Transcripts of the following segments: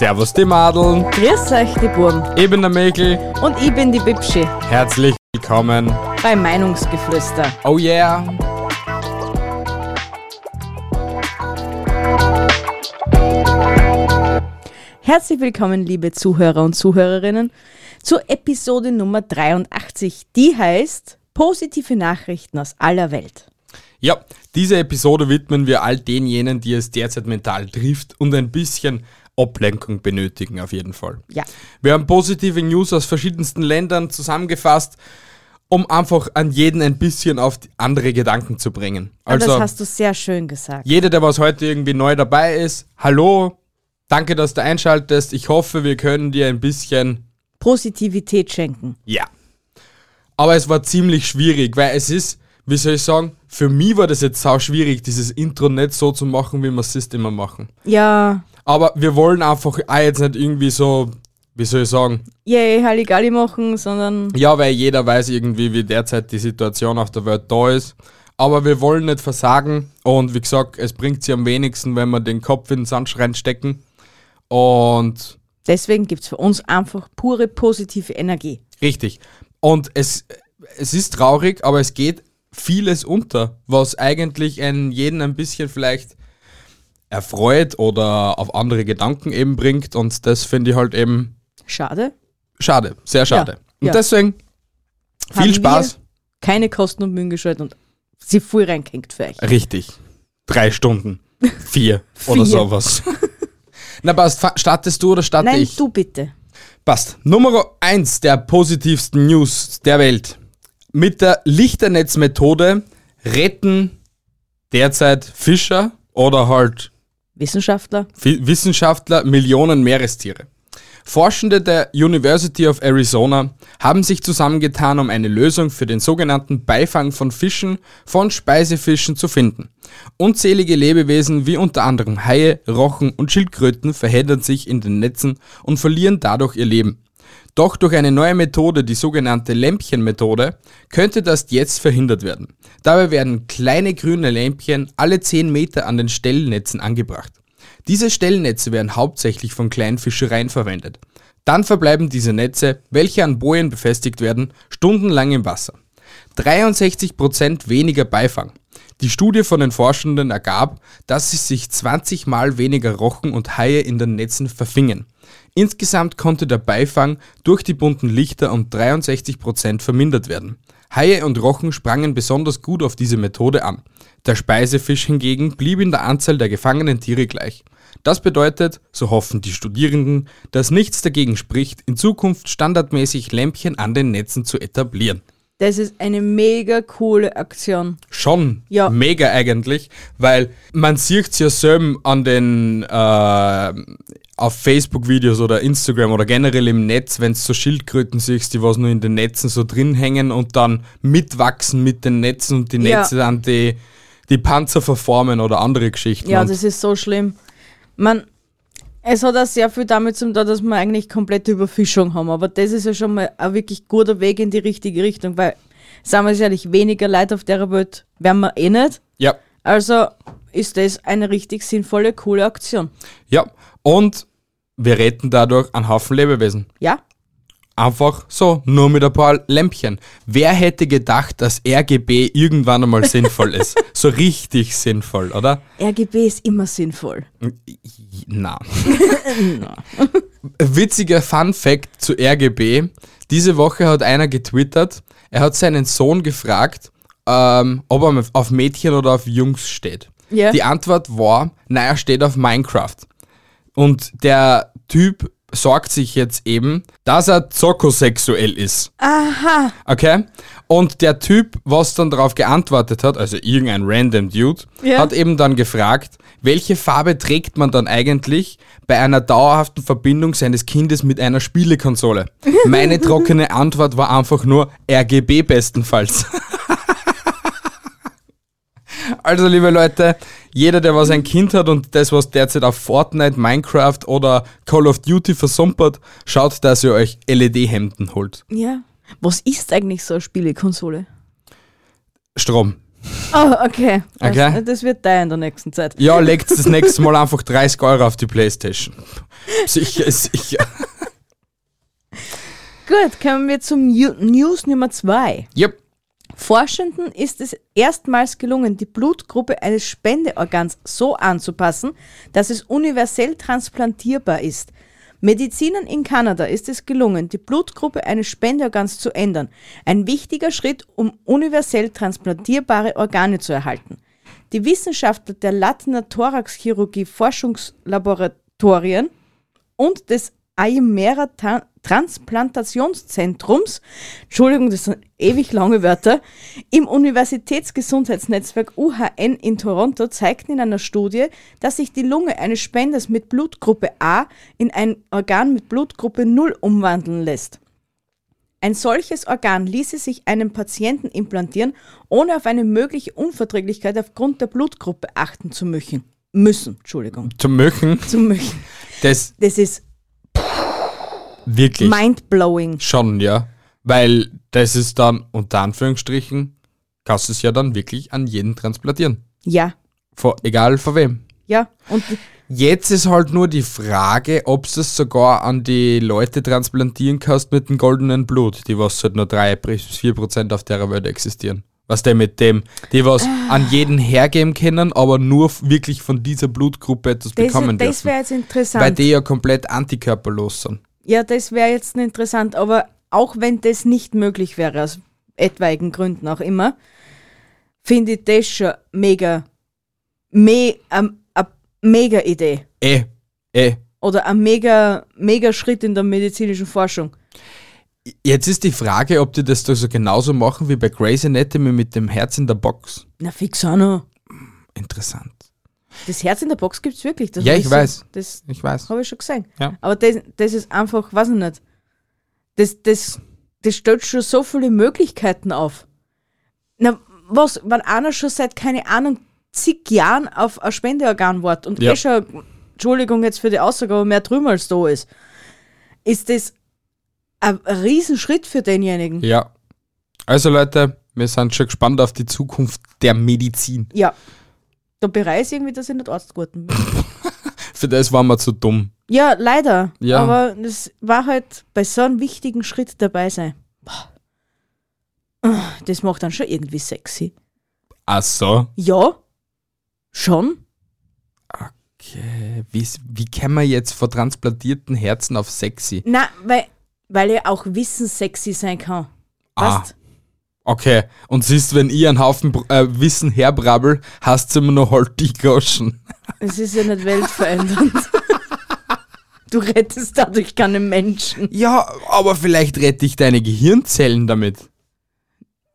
Servus die Madeln, Grüß euch, die Burm. ich bin der Mäkel, Und ich bin die Bibschi herzlich willkommen. bei Meinungsgeflüster. Oh yeah! Herzlich willkommen, liebe Zuhörer und Zuhörerinnen, zur Episode Nummer 83. Die heißt Positive Nachrichten aus aller Welt. Ja, diese Episode widmen wir all denjenigen, die es derzeit mental trifft und ein bisschen Ablenkung benötigen, auf jeden Fall. Ja. Wir haben positive News aus verschiedensten Ländern zusammengefasst, um einfach an jeden ein bisschen auf andere Gedanken zu bringen. Also, Also, das hast du sehr schön gesagt. jeder, der was heute irgendwie neu dabei ist, hallo, danke, dass du einschaltest. Ich hoffe, wir können dir ein bisschen Positivität schenken. Ja. Aber es war ziemlich schwierig, weil es ist, wie soll ich sagen, für mich war das jetzt sau schwierig, dieses Intro nicht so zu machen, wie wir es immer machen. Ja, Aber wir wollen einfach auch jetzt nicht irgendwie so, wie soll ich sagen, yay, Halligalli machen, sondern ja, weil jeder weiß irgendwie, wie derzeit die Situation auf der Welt da ist. Aber wir wollen nicht versagen und wie gesagt, es bringt sie am wenigsten, wenn wir den Kopf in den Sand reinstecken. Und deswegen gibt es für uns einfach pure positive Energie. Richtig. Und es, es ist traurig, aber es geht vieles unter, was eigentlich einen jeden ein bisschen vielleicht erfreut oder auf andere Gedanken eben bringt. Und das finde ich halt eben Schade. schade, sehr schade. Und ja. deswegen viel Haben Spaß. Keine Kosten und Mühen gescheut und sie voll reingehängt für euch. Richtig. Drei Stunden. Vier oder Vier. sowas. Na passt, startest du oder starte Nein, ich? du bitte. Passt. Nummer eins der positivsten News der Welt. Mit der Lichternetzmethode retten derzeit Fischer oder halt Wissenschaftler. Wissenschaftler Millionen Meerestiere. Forschende der University of Arizona haben sich zusammengetan, um eine Lösung für den sogenannten Beifang von Fischen von Speisefischen zu finden. Unzählige Lebewesen wie unter anderem Haie, Rochen und Schildkröten verheddern sich in den Netzen und verlieren dadurch ihr Leben. Doch durch eine neue Methode, die sogenannte Lämpchenmethode, könnte das jetzt verhindert werden. Dabei werden kleine grüne Lämpchen alle 10 Meter an den Stellnetzen angebracht. Diese Stellnetze werden hauptsächlich von Kleinfischereien verwendet. Dann verbleiben diese Netze, welche an Bojen befestigt werden, stundenlang im Wasser. 63% weniger Beifang. Die Studie von den Forschenden ergab, dass es sich 20 mal weniger Rochen und Haie in den Netzen verfingen. Insgesamt konnte der Beifang durch die bunten Lichter um 63% vermindert werden. Haie und Rochen sprangen besonders gut auf diese Methode an. Der Speisefisch hingegen blieb in der Anzahl der gefangenen Tiere gleich. Das bedeutet, so hoffen die Studierenden, dass nichts dagegen spricht, in Zukunft standardmäßig Lämpchen an den Netzen zu etablieren. Das ist eine mega coole Aktion. Schon Ja. mega eigentlich, weil man sieht ja selber an den äh, auf Facebook-Videos oder Instagram oder generell im Netz, wenn du so Schildkröten siehst, die was nur in den Netzen so drin hängen und dann mitwachsen mit den Netzen und die Ja. Netze dann die, die Panzer verformen oder andere Geschichten. Ja, und das ist so schlimm. Man, es hat auch sehr viel damit zu tun, dass wir eigentlich komplette Überfischung haben. Aber das ist ja schon mal ein wirklich guter Weg in die richtige Richtung, weil, sagen wir es ehrlich, weniger Leute auf der Welt werden wir eh nicht. ja, Also ist das eine richtig sinnvolle, coole Aktion. ja. Und wir retten dadurch einen Haufen Lebewesen. Ja? Einfach so, nur mit ein paar Lämpchen. Wer hätte gedacht, dass RGB irgendwann einmal sinnvoll ist? So richtig sinnvoll, oder? RGB ist immer sinnvoll. Na. Witziger Fun Fact zu RGB. Diese Woche hat einer getwittert, er hat seinen Sohn gefragt, ähm, ob er auf Mädchen oder auf Jungs steht. Ja. Die Antwort war, na, er steht auf Minecraft. Und der Typ sorgt sich jetzt eben, dass er zokosexuell ist. Aha. Okay? Und der Typ, was dann darauf geantwortet hat, also irgendein random Dude, Ja. hat eben dann gefragt, welche Farbe trägt man dann eigentlich bei einer dauerhaften Verbindung seines Kindes mit einer Spielekonsole? Meine trockene Antwort war einfach nur RGB bestenfalls. Also, liebe Leute, jeder, der was ein Kind hat und das, was derzeit auf Fortnite, Minecraft oder Call of Duty versumpert, schaut, dass ihr euch LED-Hemden holt. Ja. Was ist eigentlich so eine Spielekonsole? Strom. Oh, okay. Das, Okay. das wird teuer in der nächsten Zeit. Ja, legt das nächste Mal einfach 30 Euro auf die Playstation. Sicher, sicher. Gut, kommen wir zum New- News Nummer 2. Yep. Forschenden ist es erstmals gelungen, die Blutgruppe eines Spendeorgans so anzupassen, dass es universell transplantierbar ist. Medizinern in Kanada ist es gelungen, die Blutgruppe eines Spendeorgans zu ändern. Ein wichtiger Schritt, um universell transplantierbare Organe zu erhalten. Die Wissenschaftler der Latner Thoraxchirurgie Forschungslaboratorien und des Aimera Ta- Transplantationszentrums, Entschuldigung, das sind ewig lange Wörter, im Universitätsgesundheitsnetzwerk UHN in Toronto zeigten in einer Studie, dass sich die Lunge eines Spenders mit Blutgruppe A in ein Organ mit Blutgruppe 0 umwandeln lässt. Ein solches Organ ließe sich einem Patienten implantieren, ohne auf eine mögliche Unverträglichkeit aufgrund der Blutgruppe achten zu müssen. Müssen, Entschuldigung, Zum Möchen, zu müssen. das Das ist wirklich mindblowing. schon, ja. Weil das ist dann, unter Anführungsstrichen, kannst du es ja dann wirklich an jeden transplantieren. Ja, Vor, egal von wem. ja. Und Jetzt ist halt nur die Frage, ob du es sogar an die Leute transplantieren kannst mit dem goldenen Blut, die was halt nur 3 bis 4 Prozent auf der Welt existieren. Was der mit dem, die was an jeden hergeben können, aber nur wirklich von dieser Blutgruppe etwas das, bekommen das dürfen. wäre jetzt Weil interessant. die ja komplett antikörperlos sind. Ja, das wäre jetzt interessant. Aber auch wenn das nicht möglich wäre, aus etwaigen Gründen auch immer, finde ich das schon mega, me, ähm, a mega Idee. Eh, eh. Oder ein mega, mega Schritt in der medizinischen Forschung. Jetzt ist die Frage, ob die das da so genauso machen wie bei Grey's Anatomy mit dem Herz in der Box. Na, fix auch noch. Interessant. Das Herz in der Box gibt es wirklich. Das Ja, ich so- weiß. Das Ich weiß. habe ich schon gesehen. Ja. Aber das, das ist einfach, weiß ich nicht. Das, das, das stellt schon so viele Möglichkeiten auf. Na, was, wenn einer schon seit, keine Ahnung, zig Jahren auf ein Spendeorgan wartet und Ja. eh schon, Entschuldigung jetzt für die Aussage, aber mehr drüber als da ist, ist das ein Riesenschritt für denjenigen. Ja. Also Leute, wir sind schon gespannt auf die Zukunft der Medizin. Ja. Da bereue ich irgendwie, dass ich nicht Arzt geworden bin. Für das waren wir zu dumm. Ja, leider. Ja. Aber das war halt bei so einem wichtigen Schritt dabei sein. Boah. Das macht dann schon irgendwie sexy. Ach so. Ja, schon. Okay. Wie, wie kann man jetzt vor transplantierten Herzen auf sexy? Na, weil, weil ja auch Wissen sexy sein kann. Ah. Weißt? Okay. Und siehst, wenn ich einen Haufen äh, Wissen herbrabbel, hast du immer noch halt die Groschen. Es ist ja nicht weltverändernd. du rettest dadurch keine Menschen. Ja, aber vielleicht rette ich deine Gehirnzellen damit.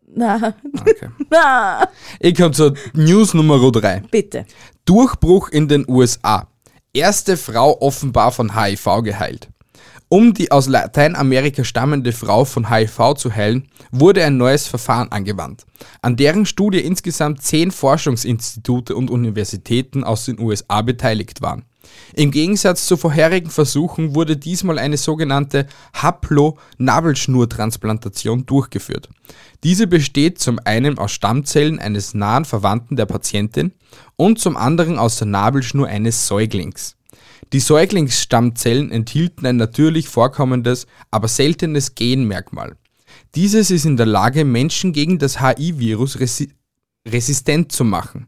Na, Okay. na, Ich komme zur News Nummer 3. bitte. Durchbruch in den USA. Erste Frau offenbar von HIV geheilt. Um die aus Lateinamerika stammende Frau von HIV zu heilen, wurde ein neues Verfahren angewandt, an deren Studie insgesamt zehn Forschungsinstitute und Universitäten aus den USA beteiligt waren. Im Gegensatz zu vorherigen Versuchen wurde diesmal eine sogenannte Haplo-Nabelschnurtransplantation durchgeführt. Diese besteht zum einen aus Stammzellen eines nahen Verwandten der Patientin und zum anderen aus der Nabelschnur eines Säuglings. Die Säuglingsstammzellen enthielten ein natürlich vorkommendes, aber seltenes Genmerkmal. Dieses ist in der Lage, Menschen gegen das HIV-Virus resi resistent zu machen.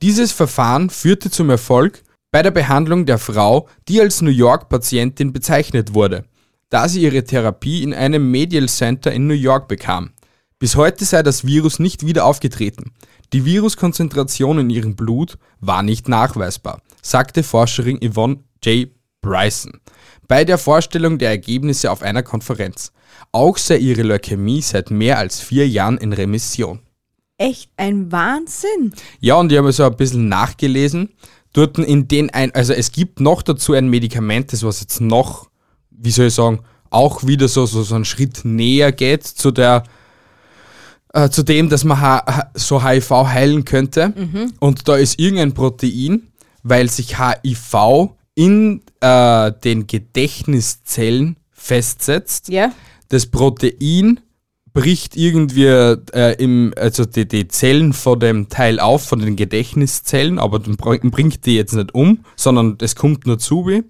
Dieses Verfahren führte zum Erfolg bei der Behandlung der Frau, die als New York-Patientin bezeichnet wurde, da sie ihre Therapie in einem Medial Center in New York bekam. Bis heute sei das Virus nicht wieder aufgetreten. Die Viruskonzentration in ihrem Blut war nicht nachweisbar, sagte Forscherin Yvonne J. Bryson bei der Vorstellung der Ergebnisse auf einer Konferenz. Auch sei ihre Leukämie seit mehr als vier Jahren in Remission. Echt ein Wahnsinn. Ja, und ich habe so ein bisschen nachgelesen. Dort in den ein, also es gibt noch dazu ein Medikament, das was jetzt noch, wie soll ich sagen, auch wieder so, so, so einen Schritt näher geht zu der, äh, zu dem, dass man H so HIV heilen könnte. Und da ist irgendein Protein, weil sich HIV in äh, den Gedächtniszellen festsetzt Ja? das Protein bricht irgendwie äh, im, also die, die Zellen von dem Teil auf, von den Gedächtniszellen, aber bringt die jetzt nicht um, sondern es kommt nur zu. wie.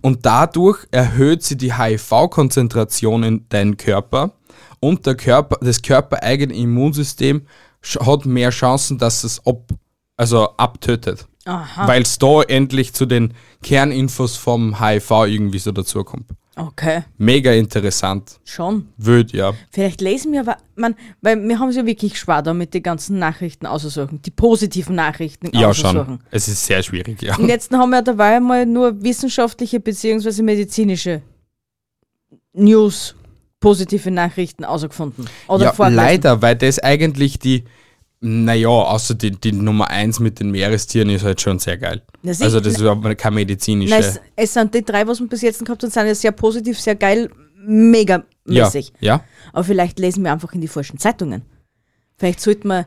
Und dadurch erhöht sie die HIV-Konzentration in deinem Körper und der Körper, das körpereigene Immunsystem hat mehr Chancen, dass es ab, also abtötet. Aha. Weil es da endlich zu den Kerninfos vom HIV irgendwie so dazukommt. Okay, Mega interessant. schon. Wild, ja. Vielleicht lesen wir, man, weil wir haben es ja wirklich schwer da mit den ganzen Nachrichten auszusuchen, die positiven Nachrichten Ja, auszusuchen. schon. Es ist sehr schwierig, ja. Und jetzt haben wir dabei mal nur wissenschaftliche bzw. medizinische News, positive Nachrichten ausgefunden. Oder ja, vorgelesen. leider, weil das eigentlich die, naja, außer die, die Nummer 1 mit den Meerestieren ist halt schon sehr geil. Sicher. also das ist aber keine medizinische. Nein, es, es sind die drei, was wir bis jetzt gehabt haben, sind ja sehr positiv, sehr geil, mega ja, mäßig. ja. Aber vielleicht lesen wir einfach in die falschen Zeitungen. Vielleicht sollten wir,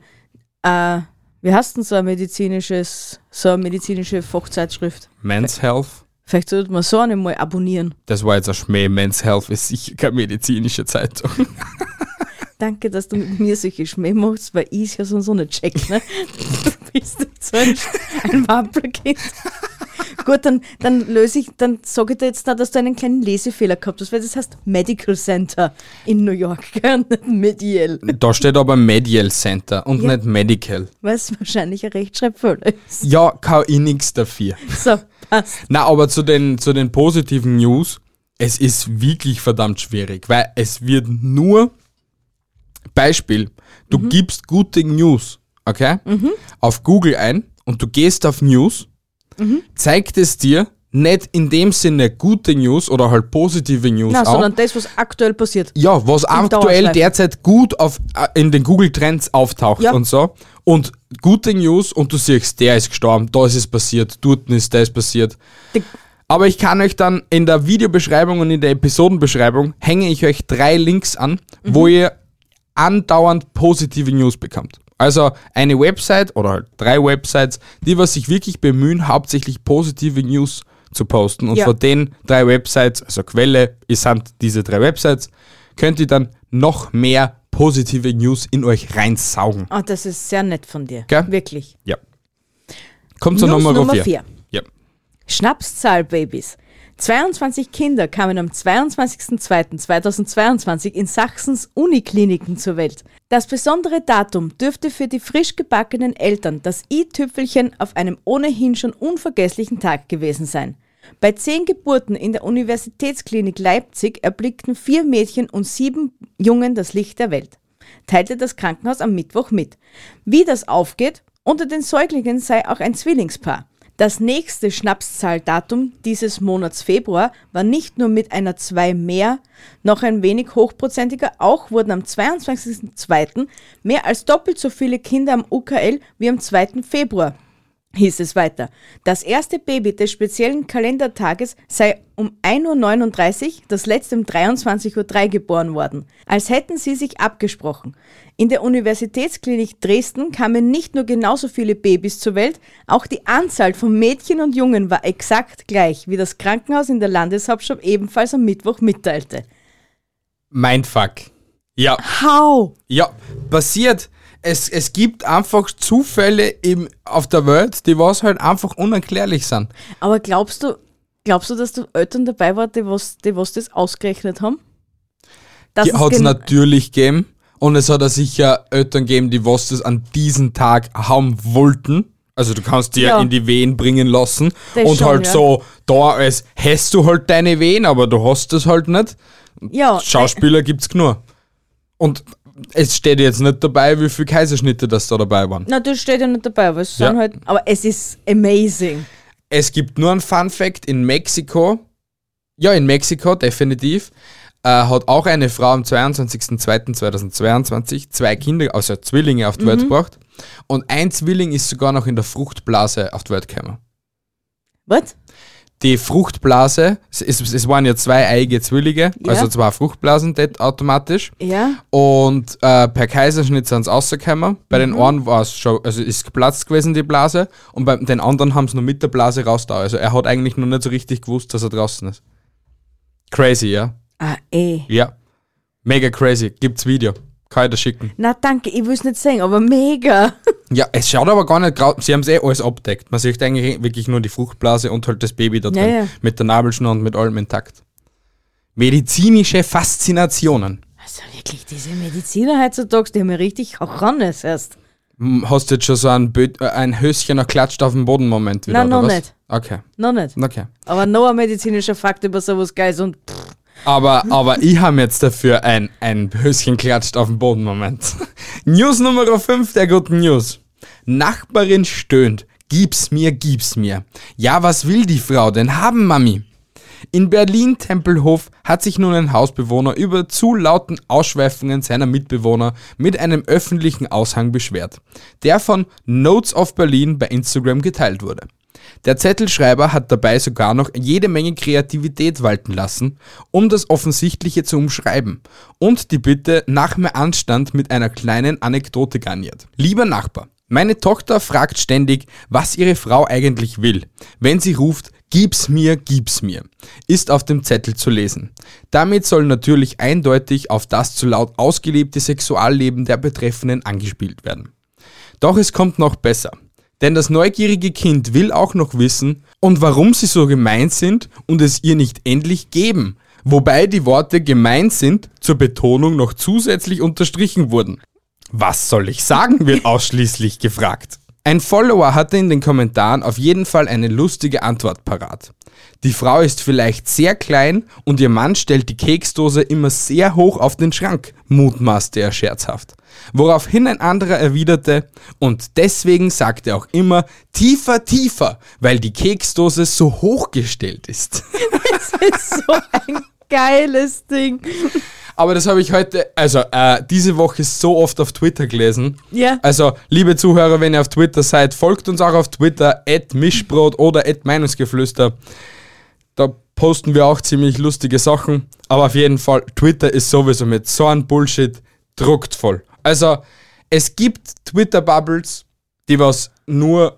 äh, wie heißt denn so ein medizinisches, so eine medizinische Fachzeitschrift? Men's Health. Vielleicht sollten wir so eine mal abonnieren. Das war jetzt ein Schmäh. Men's Health ist sicher keine medizinische Zeitung. Danke, dass du mit mir solche Schmäh machst, weil ich es ja sonst so nicht check, ne? Du bist jetzt so ein, ein Wampelkind. Gut, dann, dann löse ich, dann sage ich dir jetzt da, dass du einen kleinen Lesefehler gehabt hast, weil das heißt Medical Center in New York, nicht Medial. da steht aber Medial Center und Ja. nicht Medical. Weil es wahrscheinlich ein Rechtschreibfehler ist. Ja, kann ich nichts dafür. So, passt. Na, aber zu den, zu den positiven News, es ist wirklich verdammt schwierig, weil es wird nur, Beispiel, du gibst gute News, okay, auf Google ein und du gehst auf News, zeigt es dir nicht in dem Sinne gute News oder halt positive News Na, auch, sondern das, was aktuell passiert. ja, was aktuell derzeit gut auf, äh, in den Google Trends auftaucht Ja. und so. Und gute News und du siehst, der ist gestorben, da ist es passiert, dort ist das passiert. Die- Aber ich kann euch dann in der Videobeschreibung und in der Episodenbeschreibung hänge ich euch drei Links an, wo ihr andauernd positive News bekommt. Also eine Website oder halt drei Websites, die was sich wirklich bemühen, hauptsächlich positive News zu posten. Und Ja. von den drei Websites, also Quelle, es sind diese drei Websites, könnt ihr dann noch mehr positive News in euch reinsaugen. Ah, das ist sehr nett von dir. Gell? Wirklich. Ja. Kommt zur News Nummer Nummer 4. vier. Ja. Schnapszahlbabys. 22 Kinder kamen am 22.02.2022 in Sachsens Unikliniken zur Welt. Das besondere Datum dürfte für die frisch gebackenen Eltern das i-Tüpfelchen auf einem ohnehin schon unvergesslichen Tag gewesen sein. Bei zehn Geburten in der Universitätsklinik Leipzig erblickten vier Mädchen und sieben Jungen das Licht der Welt, teilte das Krankenhaus am Mittwoch mit. Wie das aufgeht, unter den Säuglingen sei auch ein Zwillingspaar. Das nächste Schnapszahldatum dieses Monats Februar war nicht nur mit einer 2 mehr, noch ein wenig hochprozentiger, auch wurden am 22.02. mehr als doppelt so viele Kinder am UKL wie am 2. Februar hieß es weiter. Das erste Baby des speziellen Kalendertages sei um 1.39 Uhr, das letzte um 23.03 Uhr geboren worden. Als hätten sie sich abgesprochen. In der Universitätsklinik Dresden kamen nicht nur genauso viele Babys zur Welt, auch die Anzahl von Mädchen und Jungen war exakt gleich, wie das Krankenhaus in der Landeshauptstadt ebenfalls am Mittwoch mitteilte. Mindfuck. Ja. How? Ja, passiert. Es, es gibt einfach Zufälle im, auf der Welt, die was halt einfach unerklärlich sind. Aber glaubst du, glaubst du, dass da Eltern dabei waren, die was, die was das ausgerechnet haben? Es hat es natürlich gegeben. Und es hat auch sicher Eltern gegeben, die was das an diesem Tag haben wollten. Also du kannst dir Ja. in die Wehen bringen lassen. Das und schon, halt ja. so, da als hast du halt deine Wehen, aber du hast es halt nicht. ja, Schauspieler gibt's genug. Und es steht jetzt nicht dabei, wie viele Kaiserschnitte das da dabei waren. Na, das steht ja nicht dabei, aber es Ja. sind halt, aber es ist amazing. Es gibt nur einen Fun Fact in Mexiko. Ja, in Mexiko, definitiv. Äh, hat auch eine Frau am 22.02.2022 zwei Kinder, also Zwillinge, auf die Welt gebracht. Und ein Zwilling ist sogar noch in der Fruchtblase auf die Welt gekommen. Was? Die Fruchtblase, es, es, waren ja zwei eiige Zwillinge, Ja. also zwei Fruchtblasen das automatisch. Ja? Und äh, per Kaiserschnitt sind sie rausgekommen. Bei Mhm. den einen war es schon, also ist geplatzt gewesen, die Blase. Und bei den anderen haben sie noch mit der Blase raus da. Also er hat eigentlich noch nicht so richtig gewusst, dass er draußen ist. Crazy, ja? Ah, eh. Ja. Mega crazy. Gibt's Video. Kann ich dir schicken. Na danke, ich will es nicht sehen, aber mega. Ja, es schaut aber gar nicht grau. Sie haben es eh alles abdeckt. Man sieht eigentlich wirklich nur die Fruchtblase und halt das Baby da drin. Ja, ja. Mit der Nabelschnur und mit allem intakt. Medizinische Faszinationen. Also wirklich, diese Mediziner heutzutage, die haben ja richtig Rannes erst. Hm, Hast du jetzt schon so ein, Bö äh, ein Höschen klatscht auf dem Boden Moment wieder? Nein, noch was? nicht. Okay, Noch nicht. okay. Aber noch ein medizinischer Fakt über sowas Geiles und pff, Aber, aber ich habe jetzt dafür ein, ein Höschen klatscht auf dem Boden Moment. News Nummer 5 der guten News. Nachbarin stöhnt. Gib's mir, gib's mir. Ja, was will die Frau denn haben, Mami? In Berlin-Tempelhof hat sich nun ein Hausbewohner über zu lauten Ausschweifungen seiner Mitbewohner mit einem öffentlichen Aushang beschwert, der von Notes of Berlin bei Instagram geteilt wurde. Der Zettelschreiber hat dabei sogar noch jede Menge Kreativität walten lassen, um das Offensichtliche zu umschreiben und die Bitte nach mehr Anstand mit einer kleinen Anekdote garniert. Lieber Nachbar, meine Tochter fragt ständig, was ihre Frau eigentlich will. Wenn sie ruft, gib's mir, gib's mir, ist auf dem Zettel zu lesen. Damit soll natürlich eindeutig auf das zu laut ausgelebte Sexualleben der Betreffenden angespielt werden. Doch es kommt noch besser. Denn das neugierige Kind will auch noch wissen, und warum sie so gemein sind und es ihr nicht endlich geben. Wobei die Worte gemein sind zur Betonung noch zusätzlich unterstrichen wurden. Was soll ich sagen, wird ausschließlich gefragt. Ein Follower hatte in den Kommentaren auf jeden Fall eine lustige Antwort parat. Die Frau ist vielleicht sehr klein und ihr Mann stellt die Keksdose immer sehr hoch auf den Schrank, mutmaßte er scherzhaft. Woraufhin ein anderer erwiderte, und deswegen sagt er auch immer tiefer, tiefer, weil die Keksdose so hochgestellt ist. das ist so ein geiles Ding. Aber das habe ich heute, also äh, diese Woche so oft auf Twitter gelesen. Ja. Also, liebe Zuhörer, wenn ihr auf Twitter seid, folgt uns auch auf Twitter, Mischbrot oder Meinungsgeflüster. Da posten wir auch ziemlich lustige Sachen. Aber auf jeden Fall, Twitter ist sowieso mit so einem Bullshit druckt voll. Also, es gibt Twitter-Bubbles, die was nur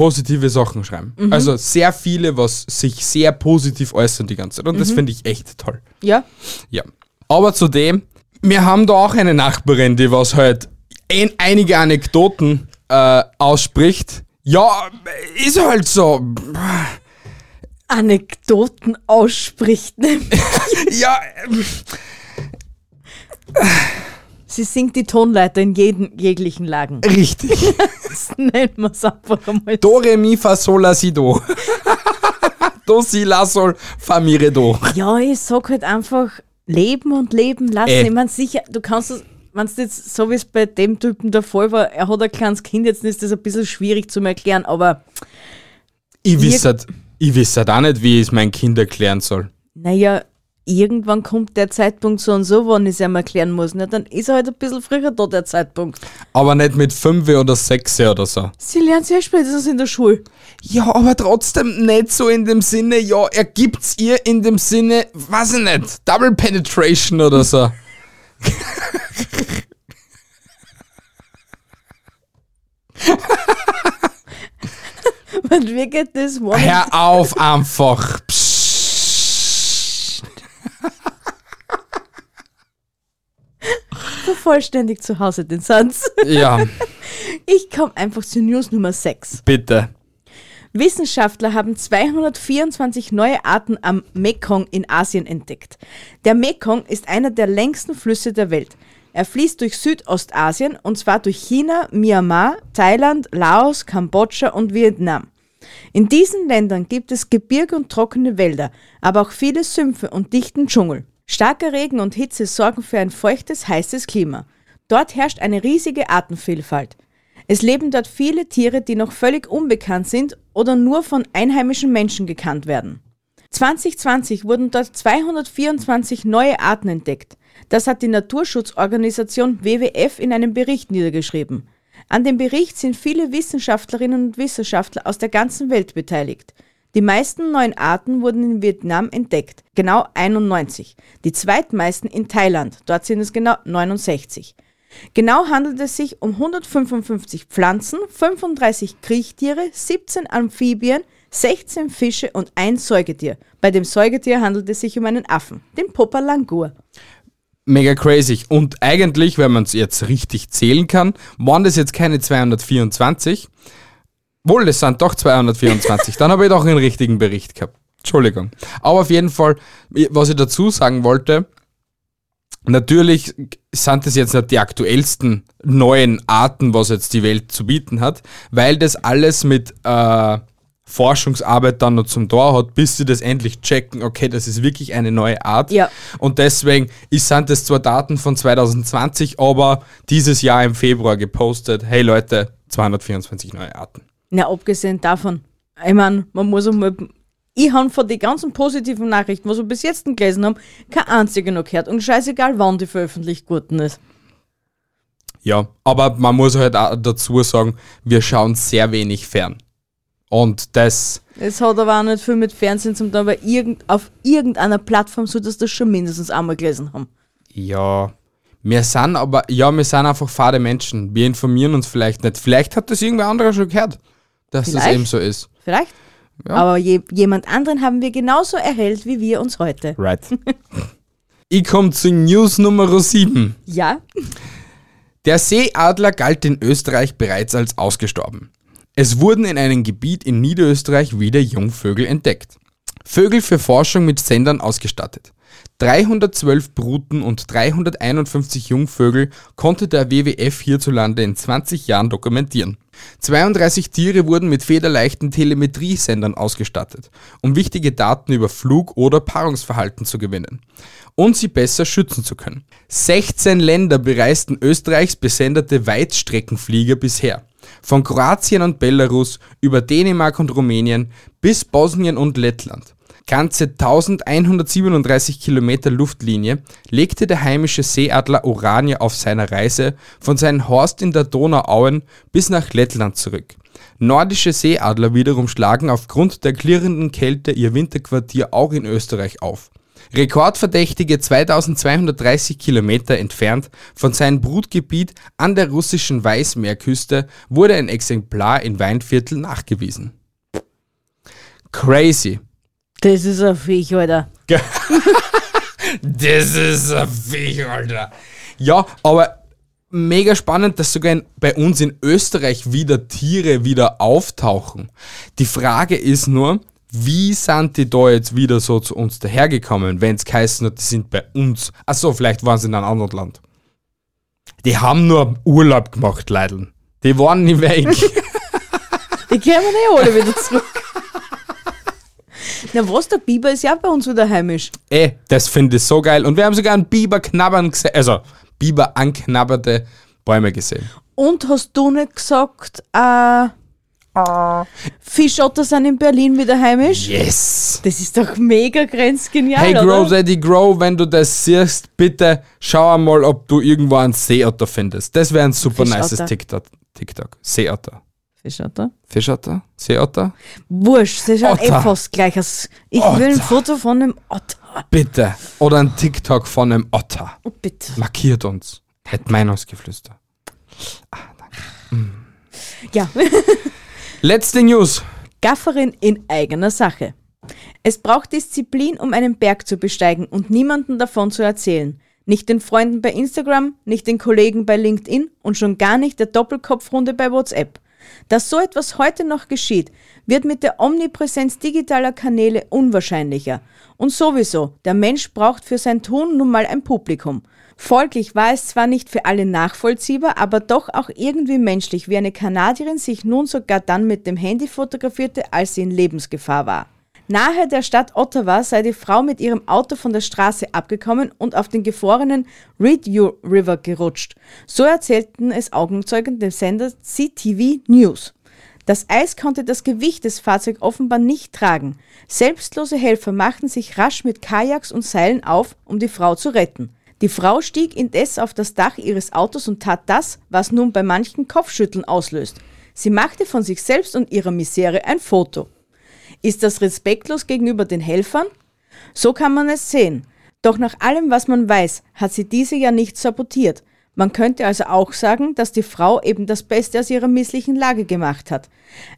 positive Sachen schreiben. Also sehr viele, was sich sehr positiv äußern die ganze Zeit. Und das finde ich echt toll. Ja. Ja. Aber zudem, wir haben da auch eine Nachbarin, die was halt ein, einige Anekdoten äh, ausspricht. Ja, ist halt so. Anekdoten ausspricht. Ja, ähm, Sie singt die Tonleiter in jeden, jeglichen Lagen. richtig. Das nennen wir es einfach einmal. Do, re, mi, fa, sol, la, si, do. do, si, la, sol, fa, mi, re, do. Ja, ich sag halt einfach, leben und leben lassen. Äh. Ich meine, sicher, du kannst es, wenn es jetzt so wie es bei dem Typen der Fall war, er hat ein kleines Kind, jetzt ist das ein bisschen schwierig zu erklären, aber Ich weiß halt, ich weiß halt auch nicht, wie ich es meinem Kind erklären soll. naja, irgendwann kommt der Zeitpunkt so und so, wann ich es ihm erklären muss. Na, dann ist er halt ein bisschen früher da, der Zeitpunkt. Aber nicht mit 5 oder 6 oder so. Sie lernt sehr spätestens in der Schule. Ja, aber trotzdem nicht so in dem Sinne, ja, er gibt's ihr in dem Sinne, weiß ich nicht, Double Penetration oder so. Und wie geht das? Hör auf einfach. Psst. vervollständigt zu Hause den Satz? Ja, Ich komme einfach zu News Nummer 6. bitte. Wissenschaftler haben 224 neue Arten am Mekong in Asien entdeckt. Der Mekong ist einer der längsten Flüsse der Welt. Er fließt durch Südostasien und zwar durch China, Myanmar, Thailand, Laos, Kambodscha und Vietnam. In diesen Ländern gibt es Gebirge und trockene Wälder, aber auch viele Sümpfe und dichten Dschungel. Starker Regen und Hitze sorgen für ein feuchtes, heißes Klima. Dort herrscht eine riesige Artenvielfalt. Es leben dort viele Tiere, die noch völlig unbekannt sind oder nur von einheimischen Menschen gekannt werden. 2020 wurden dort 224 neue Arten entdeckt. Das hat die Naturschutzorganisation WWF in einem Bericht niedergeschrieben. An dem Bericht sind viele Wissenschaftlerinnen und Wissenschaftler aus der ganzen Welt beteiligt. Die meisten neuen Arten wurden in Vietnam entdeckt, genau 91. Die zweitmeisten in Thailand, dort sind es genau 69. Genau handelt es sich um 155 Pflanzen, 35 Kriechtiere, 17 Amphibien, 16 Fische und ein Säugetier. Bei dem Säugetier handelt es sich um einen Affen, den Popalangur. Mega crazy. Und eigentlich, wenn man es jetzt richtig zählen kann, waren das jetzt keine 224. Wohl, es sind doch 224. Dann habe ich doch einen richtigen Bericht gehabt. Entschuldigung. Aber auf jeden Fall, was ich dazu sagen wollte, natürlich sind das jetzt nicht die aktuellsten neuen Arten, was jetzt die Welt zu bieten hat, weil das alles mit äh, Forschungsarbeit dann noch zum Tor hat, bis sie das endlich checken, okay, das ist wirklich eine neue Art. Ja. Und deswegen ist, sind das zwar Daten von 2020, aber dieses Jahr im Februar gepostet, hey Leute, 224 neue Arten. Na, abgesehen davon, ich meine, man muss auch mal. Ich habe von den ganzen positiven Nachrichten, was wir bis jetzt gelesen haben, keine einzige noch gehört. Und scheißegal, wann die veröffentlicht wurden ist. Ja, aber man muss halt auch dazu sagen, wir schauen sehr wenig fern. Und das. Es hat aber auch nicht viel mit Fernsehen zu tun, aber irgend, auf irgendeiner Plattform solltest du das schon mindestens einmal gelesen haben. Ja. Wir sind aber, ja, wir sind einfach fade Menschen. Wir informieren uns vielleicht nicht. Vielleicht hat das irgendwer anderer schon gehört, dass das Vielleicht. eben so ist. Vielleicht? Ja. Aber je, jemand anderen haben wir genauso erhellt wie wir uns heute. Right. ich komme zu News Nummer 7. Ja? Der Seeadler galt in Österreich bereits als ausgestorben. Es wurden in einem Gebiet in Niederösterreich wieder Jungvögel entdeckt. Vögel für Forschung mit Sendern ausgestattet. 312 Bruten und 351 Jungvögel konnte der WWF hierzulande in 20 Jahren dokumentieren. 32 Tiere wurden mit federleichten Telemetriesendern ausgestattet, um wichtige Daten über Flug- oder Paarungsverhalten zu gewinnen und sie besser schützen zu können. 16 Länder bereisten Österreichs besenderte Weitstreckenflieger bisher. Von Kroatien und Belarus über Dänemark und Rumänien bis Bosnien und Lettland. Ganze 1137 Kilometer Luftlinie legte der heimische Seeadler Orania auf seiner Reise von seinem Horst in der Donauauen bis nach Lettland zurück. Nordische Seeadler wiederum schlagen aufgrund der klirrenden Kälte ihr Winterquartier auch in Österreich auf. Rekordverdächtige 2230 Kilometer entfernt von seinem Brutgebiet an der russischen Weißmeerküste wurde ein Exemplar in Weinviertel nachgewiesen. Crazy. Das ist ein Viech, Alter. Das ist ein Viech, Alter. Ja, aber mega spannend, dass sogar in, bei uns in Österreich wieder Tiere wieder auftauchen. Die Frage ist nur, wie sind die da jetzt wieder so zu uns dahergekommen, wenn es geheißen hat, die sind bei uns. Achso, vielleicht waren sie in einem anderen Land. Die haben nur Urlaub gemacht, Leideln. Die waren nicht weg. Die kommen eh alle wieder zurück. Na was, der Biber ist ja bei uns wieder heimisch. Ey, das finde ich so geil. Und wir haben sogar einen Biber knabbern gesehen, also Biber anknabberte Bäume gesehen. Und hast du nicht gesagt, äh, Fischotter sind in Berlin wieder heimisch? Yes! Das ist doch mega grenzgenial, Hey Grow? Daddy Grow, wenn du das siehst, bitte schau einmal, ob du irgendwo einen Seeotter findest. Das wäre ein super nices TikTok. TikTok. Seeotter. Fischotter? Fischotter? Seeotter? Wurscht, das schaut eh fast gleich aus. Ich Otter. will ein Foto von einem Otter. Bitte. Oder ein TikTok von einem Otter. Oh, bitte. Markiert uns. Hätt Meinungsgeflüster. Ja. Letzte News. Gafferin in eigener Sache. Es braucht Disziplin, um einen Berg zu besteigen und niemanden davon zu erzählen. Nicht den Freunden bei Instagram, nicht den Kollegen bei LinkedIn und schon gar nicht der Doppelkopfrunde bei WhatsApp. Dass so etwas heute noch geschieht, wird mit der Omnipräsenz digitaler Kanäle unwahrscheinlicher. Und sowieso, der Mensch braucht für sein Tun nun mal ein Publikum. Folglich war es zwar nicht für alle nachvollziehbar, aber doch auch irgendwie menschlich, wie eine Kanadierin sich nun sogar dann mit dem Handy fotografierte, als sie in Lebensgefahr war. Nahe der Stadt Ottawa sei die Frau mit ihrem Auto von der Straße abgekommen und auf den gefrorenen Rideau River gerutscht. So erzählten es Augenzeugen dem Sender CTV News. Das Eis konnte das Gewicht des Fahrzeugs offenbar nicht tragen. Selbstlose Helfer machten sich rasch mit Kajaks und Seilen auf, um die Frau zu retten. Die Frau stieg indes auf das Dach ihres Autos und tat das, was nun bei manchen Kopfschütteln auslöst. Sie machte von sich selbst und ihrer Misere ein Foto. Ist das respektlos gegenüber den Helfern? So kann man es sehen. Doch nach allem, was man weiß, hat sie diese ja nicht sabotiert. Man könnte also auch sagen, dass die Frau eben das Beste aus ihrer misslichen Lage gemacht hat.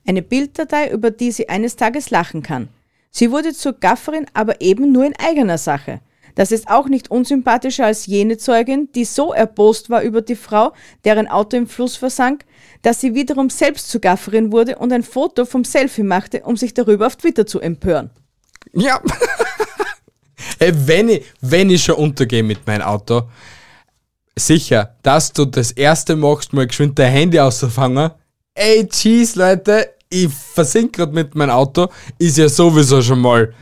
Eine Bilddatei, über die sie eines Tages lachen kann. Sie wurde zur Gafferin, aber eben nur in eigener Sache. Das ist auch nicht unsympathischer als jene Zeugin, die so erbost war über die Frau, deren Auto im Fluss versank, dass sie wiederum selbst zur Gafferin wurde und ein Foto vom Selfie machte, um sich darüber auf Twitter zu empören. Ja. hey, wenn ich, wenn ich schon untergehe mit meinem Auto, sicher, dass du das erste machst, mal geschwind dein Handy auszufangen. Ey, jeez, Leute, ich versink grad mit meinem Auto, ist ja sowieso schon mal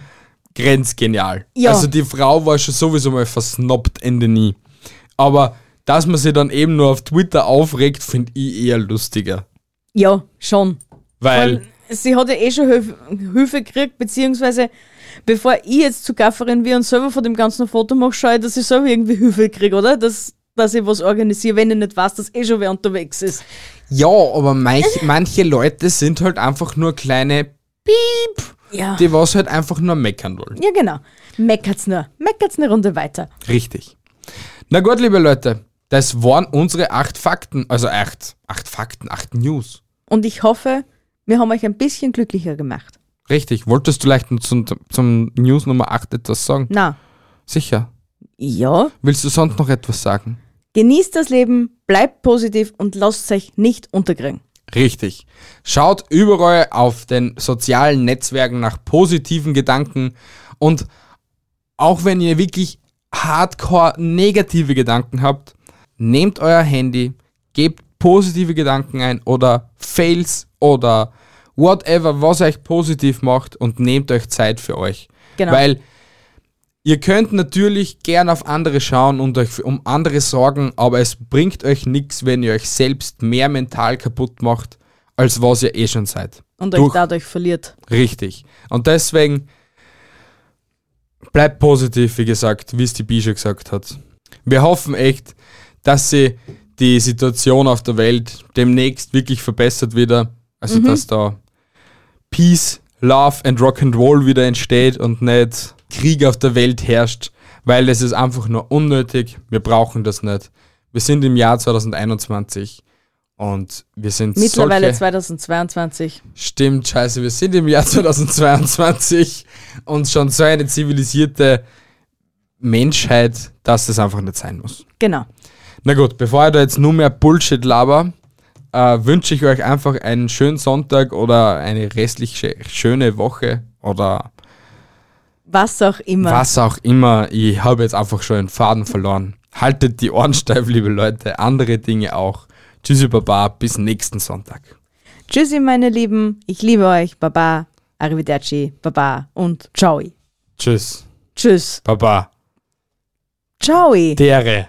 grenzgenial. Ja. Also die Frau war schon sowieso mal versnoppt Ende nie. Aber dass man sie dann eben nur auf Twitter aufregt, finde ich eher lustiger. Ja, schon. Weil, Weil sie hat ja eh schon Hilfe, Hilfe gekriegt, beziehungsweise bevor ich jetzt zu Gafferin wir und selber von dem ganzen Foto mache, schaue ich, dass ich selber irgendwie Hilfe kriege, oder? Dass, dass ich was organisiere, wenn ich nicht weiß, dass eh schon wer unterwegs ist. ja, aber manch, manche Leute sind halt einfach nur kleine Piep, Ja. die was halt einfach nur meckern wollen. Ja, genau. Meckert's nur. Meckert's eine Runde weiter. Richtig. Na gut, liebe Leute, das waren unsere acht Fakten, also acht, acht Fakten, acht News. Und ich hoffe, wir haben euch ein bisschen glücklicher gemacht. Richtig. Wolltest du vielleicht zum, zum News Nummer 8 etwas sagen? Na, Sicher. ja. Willst du sonst noch etwas sagen? Genießt das Leben, bleibt positiv und lasst euch nicht unterkriegen. Richtig. Schaut überall auf den sozialen Netzwerken nach positiven Gedanken und auch wenn ihr wirklich hardcore negative Gedanken habt, nehmt euer Handy, gebt positive Gedanken ein oder Fails oder whatever, was euch positiv macht und nehmt euch Zeit für euch. Genau. Weil ihr könnt natürlich gern auf andere schauen und euch um andere sorgen, aber es bringt euch nichts, wenn ihr euch selbst mehr mental kaputt macht, als was ihr eh schon seid. Und euch Durch- dadurch verliert. Richtig. Und deswegen bleibt positiv, wie gesagt, wie es die Bi schon gesagt hat. Wir hoffen echt, dass sie die Situation auf der Welt demnächst wirklich verbessert wieder. Also dass da Peace, Love and Rock'n'Roll wieder entsteht und nicht Krieg auf der Welt herrscht, weil es ist einfach nur unnötig. Wir brauchen das nicht. Wir sind im Jahr 2021 und wir sind Mittlerweile solche 2022. Stimmt, scheiße, wir sind im Jahr 2022 und schon so eine zivilisierte Menschheit, dass das einfach nicht sein muss. Genau. Na gut, bevor ich da jetzt nur mehr Bullshit laber, äh, wünsche ich euch einfach einen schönen Sonntag oder eine restlich schö- schöne Woche oder Was auch immer. was auch immer. Ich habe jetzt einfach schon den Faden verloren. Haltet die Ohren steif, liebe Leute. Andere Dinge auch. Tschüssi, Baba, bis nächsten Sonntag. Tschüssi, meine Lieben. Ich liebe euch. Baba. Arrivederci. Baba. Und ciao. Tschüss, Tschüss. Baba. Ciao. Dere.